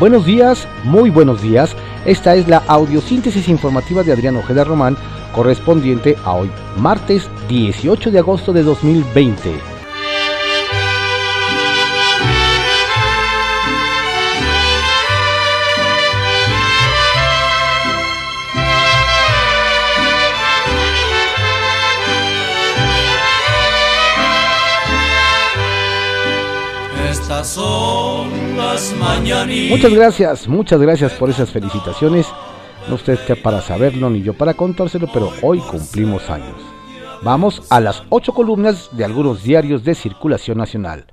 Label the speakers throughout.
Speaker 1: Buenos días, muy buenos días. Esta es la audiosíntesis informativa de Adrián Ojeda Román, correspondiente a hoy, martes 18 de agosto de 2020.
Speaker 2: Son las mañanitas.
Speaker 1: Muchas gracias, muchas gracias por esas felicitaciones. No usted que para saberlo ni yo para contárselo, pero hoy cumplimos años. Vamos a las ocho columnas de algunos diarios de circulación nacional.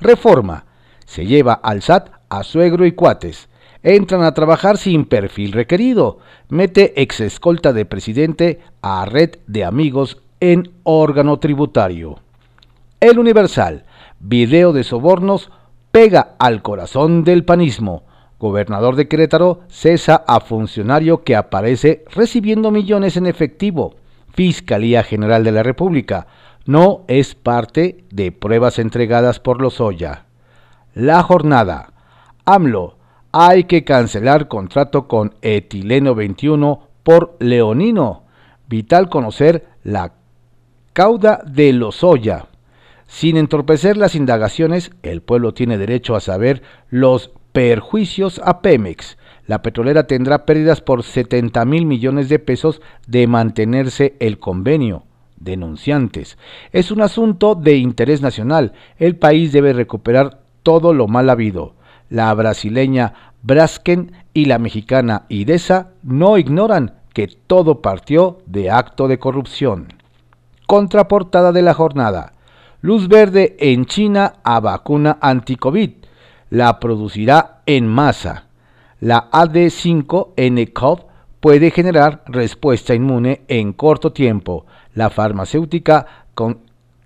Speaker 1: Reforma. Se lleva al SAT a suegro y cuates. Entran a trabajar sin perfil requerido. Mete ex escolta de presidente a red de amigos en órgano tributario. El Universal. Video de sobornos pega al corazón del panismo. Gobernador de Querétaro cesa a funcionario que aparece recibiendo millones en efectivo. Fiscalía General de la República. No es parte de pruebas entregadas por Lozoya. La jornada. AMLO. Hay que cancelar contrato con Etileno 21 por Leonino. Vital conocer la cauda de Lozoya. Sin entorpecer las indagaciones, el pueblo tiene derecho a saber los perjuicios a Pemex. La petrolera tendrá pérdidas por 70 mil millones de pesos de mantenerse el convenio. Denunciantes. Es un asunto de interés nacional. El país debe recuperar todo lo mal habido. La brasileña Brasken y la mexicana Idesa no ignoran que todo partió de acto de corrupción. Contraportada de la jornada. Luz verde en China a vacuna anti-COVID. La producirá en masa. La AD5-NCoV puede generar respuesta inmune en corto tiempo. La farmacéutica con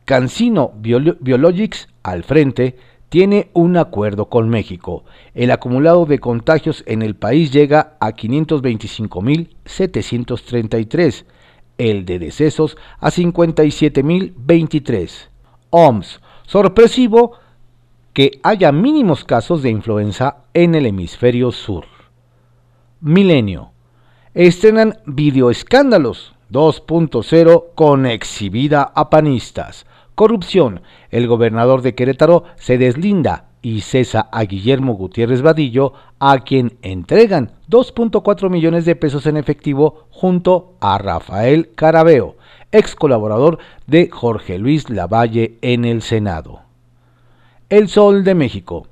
Speaker 1: Cancino Biologics al frente tiene un acuerdo con México. El acumulado de contagios en el país llega a 525.733, el de decesos a 57.023. OMS. Sorpresivo que haya mínimos casos de influenza en el hemisferio sur. Milenio. Estrenan videoescándalos 2.0 con exhibida a panistas. Corrupción. El gobernador de Querétaro se deslinda y cesa a Guillermo Gutiérrez Vadillo, a quien entregan 2.4 millones de pesos en efectivo junto a Rafael Carabeo ex colaborador de Jorge Luis Lavalle en el Senado. El Sol de México.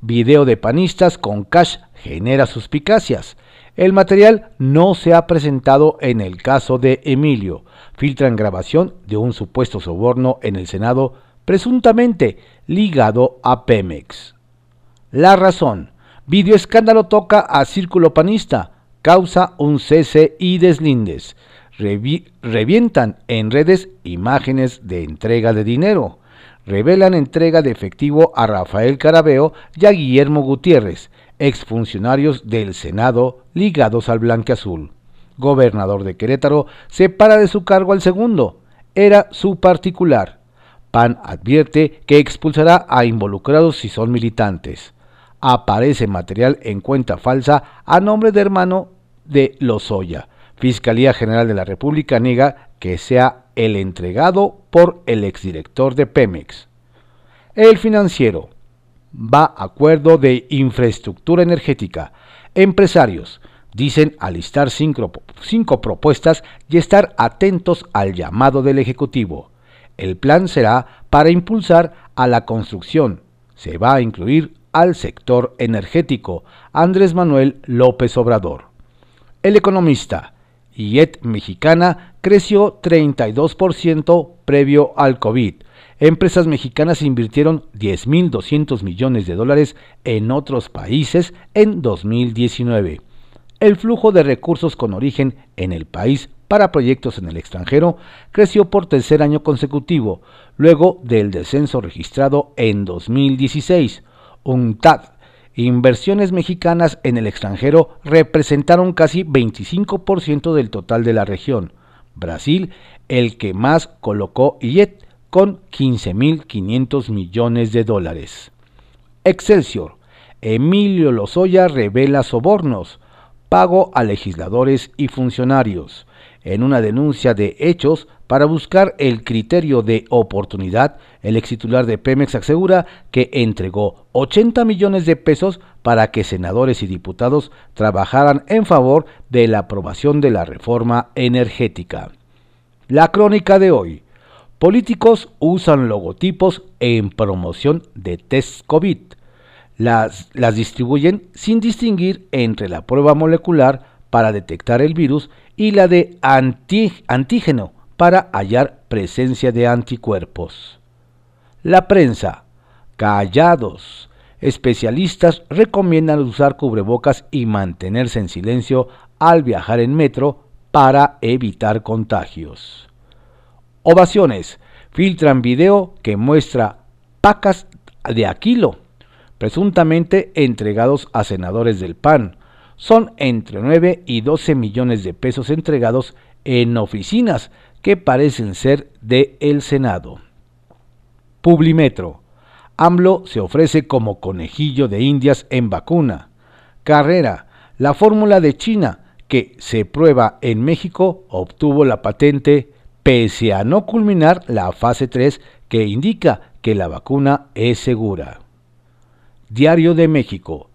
Speaker 1: Video de panistas con cash genera suspicacias. El material no se ha presentado en el caso de Emilio. Filtran grabación de un supuesto soborno en el Senado presuntamente ligado a Pemex. La razón. Video escándalo toca a Círculo Panista. Causa un cese y deslindes revientan en redes imágenes de entrega de dinero. Revelan entrega de efectivo a Rafael Carabeo y a Guillermo Gutiérrez, exfuncionarios del Senado ligados al Blanqueazul. Gobernador de Querétaro separa de su cargo al segundo. Era su particular. PAN advierte que expulsará a involucrados si son militantes. Aparece material en cuenta falsa a nombre de hermano de Lozoya Fiscalía General de la República niega que sea el entregado por el exdirector de Pemex. El financiero va a acuerdo de infraestructura energética. Empresarios dicen alistar cinco, cinco propuestas y estar atentos al llamado del Ejecutivo. El plan será para impulsar a la construcción. Se va a incluir al sector energético. Andrés Manuel López Obrador. El economista IET mexicana creció 32% previo al COVID. Empresas mexicanas invirtieron 10.200 millones de dólares en otros países en 2019. El flujo de recursos con origen en el país para proyectos en el extranjero creció por tercer año consecutivo, luego del descenso registrado en 2016. UNTAD Inversiones mexicanas en el extranjero representaron casi 25% del total de la región. Brasil, el que más colocó IET, con 15.500 millones de dólares. Excelsior. Emilio Lozoya revela sobornos, pago a legisladores y funcionarios. En una denuncia de hechos para buscar el criterio de oportunidad, el ex titular de Pemex asegura que entregó 80 millones de pesos para que senadores y diputados trabajaran en favor de la aprobación de la reforma energética. La crónica de hoy. Políticos usan logotipos en promoción de test COVID. Las, las distribuyen sin distinguir entre la prueba molecular para detectar el virus y la de antígeno para hallar presencia de anticuerpos. La prensa, callados. Especialistas recomiendan usar cubrebocas y mantenerse en silencio al viajar en metro para evitar contagios. Ovaciones. Filtran video que muestra pacas de Aquilo, presuntamente entregados a senadores del PAN. Son entre 9 y 12 millones de pesos entregados en oficinas que parecen ser de el Senado. Publimetro. AMLO se ofrece como conejillo de indias en vacuna. Carrera. La fórmula de China que se prueba en México obtuvo la patente pese a no culminar la fase 3 que indica que la vacuna es segura. Diario de México.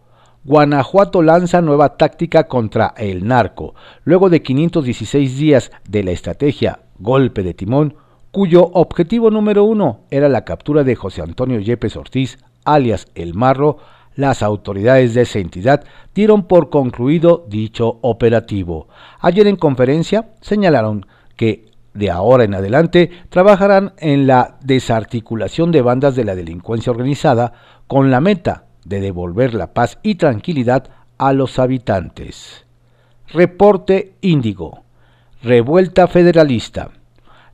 Speaker 1: Guanajuato lanza nueva táctica contra el narco, luego de 516 días de la estrategia golpe de timón, cuyo objetivo número uno era la captura de José Antonio Yepes Ortiz, alias El Marro, las autoridades de esa entidad dieron por concluido dicho operativo. Ayer en conferencia señalaron que de ahora en adelante trabajarán en la desarticulación de bandas de la delincuencia organizada con la meta de devolver la paz y tranquilidad a los habitantes. Reporte Índigo. Revuelta Federalista.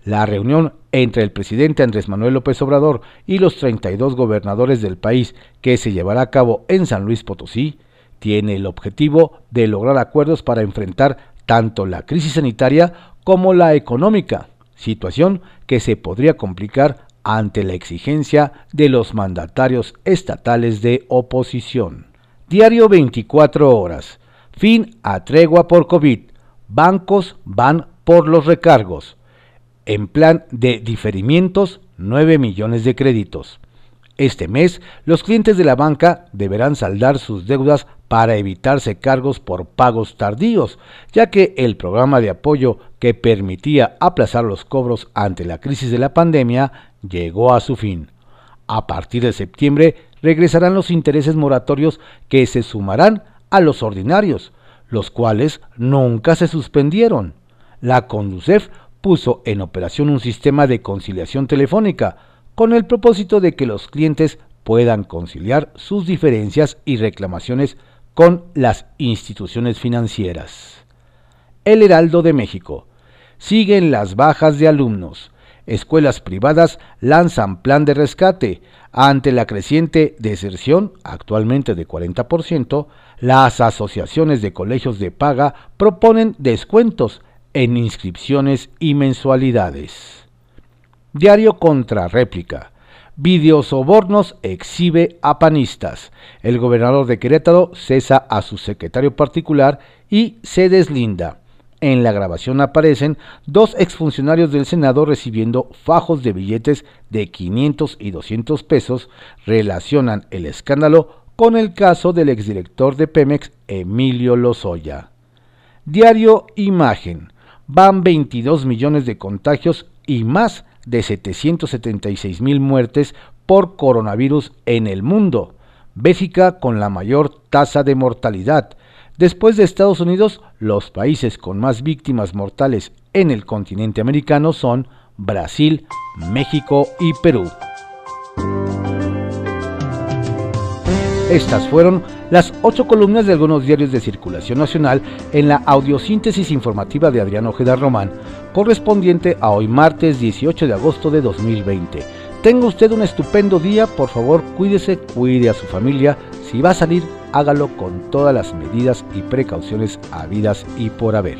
Speaker 1: La reunión entre el presidente Andrés Manuel López Obrador y los 32 gobernadores del país que se llevará a cabo en San Luis Potosí tiene el objetivo de lograr acuerdos para enfrentar tanto la crisis sanitaria como la económica, situación que se podría complicar ante la exigencia de los mandatarios estatales de oposición. Diario 24 horas. Fin a tregua por COVID bancos van por los recargos. En plan de diferimientos, 9 millones de créditos. Este mes, los clientes de la banca deberán saldar sus deudas para evitarse cargos por pagos tardíos, ya que el programa de apoyo que permitía aplazar los cobros ante la crisis de la pandemia llegó a su fin. A partir de septiembre regresarán los intereses moratorios que se sumarán a los ordinarios, los cuales nunca se suspendieron. La Conducef puso en operación un sistema de conciliación telefónica con el propósito de que los clientes puedan conciliar sus diferencias y reclamaciones con las instituciones financieras. El Heraldo de México. Siguen las bajas de alumnos. Escuelas privadas lanzan plan de rescate. Ante la creciente deserción, actualmente de 40%, las asociaciones de colegios de paga proponen descuentos en inscripciones y mensualidades. Diario contra réplica. Videosobornos exhibe a panistas. El gobernador de Querétaro cesa a su secretario particular y se deslinda. En la grabación aparecen dos exfuncionarios del Senado recibiendo fajos de billetes de 500 y 200 pesos. Relacionan el escándalo con el caso del exdirector de Pemex, Emilio Lozoya. Diario Imagen. Van 22 millones de contagios y más de 776 mil muertes por coronavirus en el mundo. Bélgica con la mayor tasa de mortalidad. Después de Estados Unidos, los países con más víctimas mortales en el continente americano son Brasil, México y Perú. Estas fueron las ocho columnas de algunos diarios de circulación nacional en la audiosíntesis informativa de Adrián Ojeda Román, correspondiente a hoy martes 18 de agosto de 2020. Tenga usted un estupendo día, por favor cuídese, cuide a su familia, si va a salir, hágalo con todas las medidas y precauciones habidas y por haber.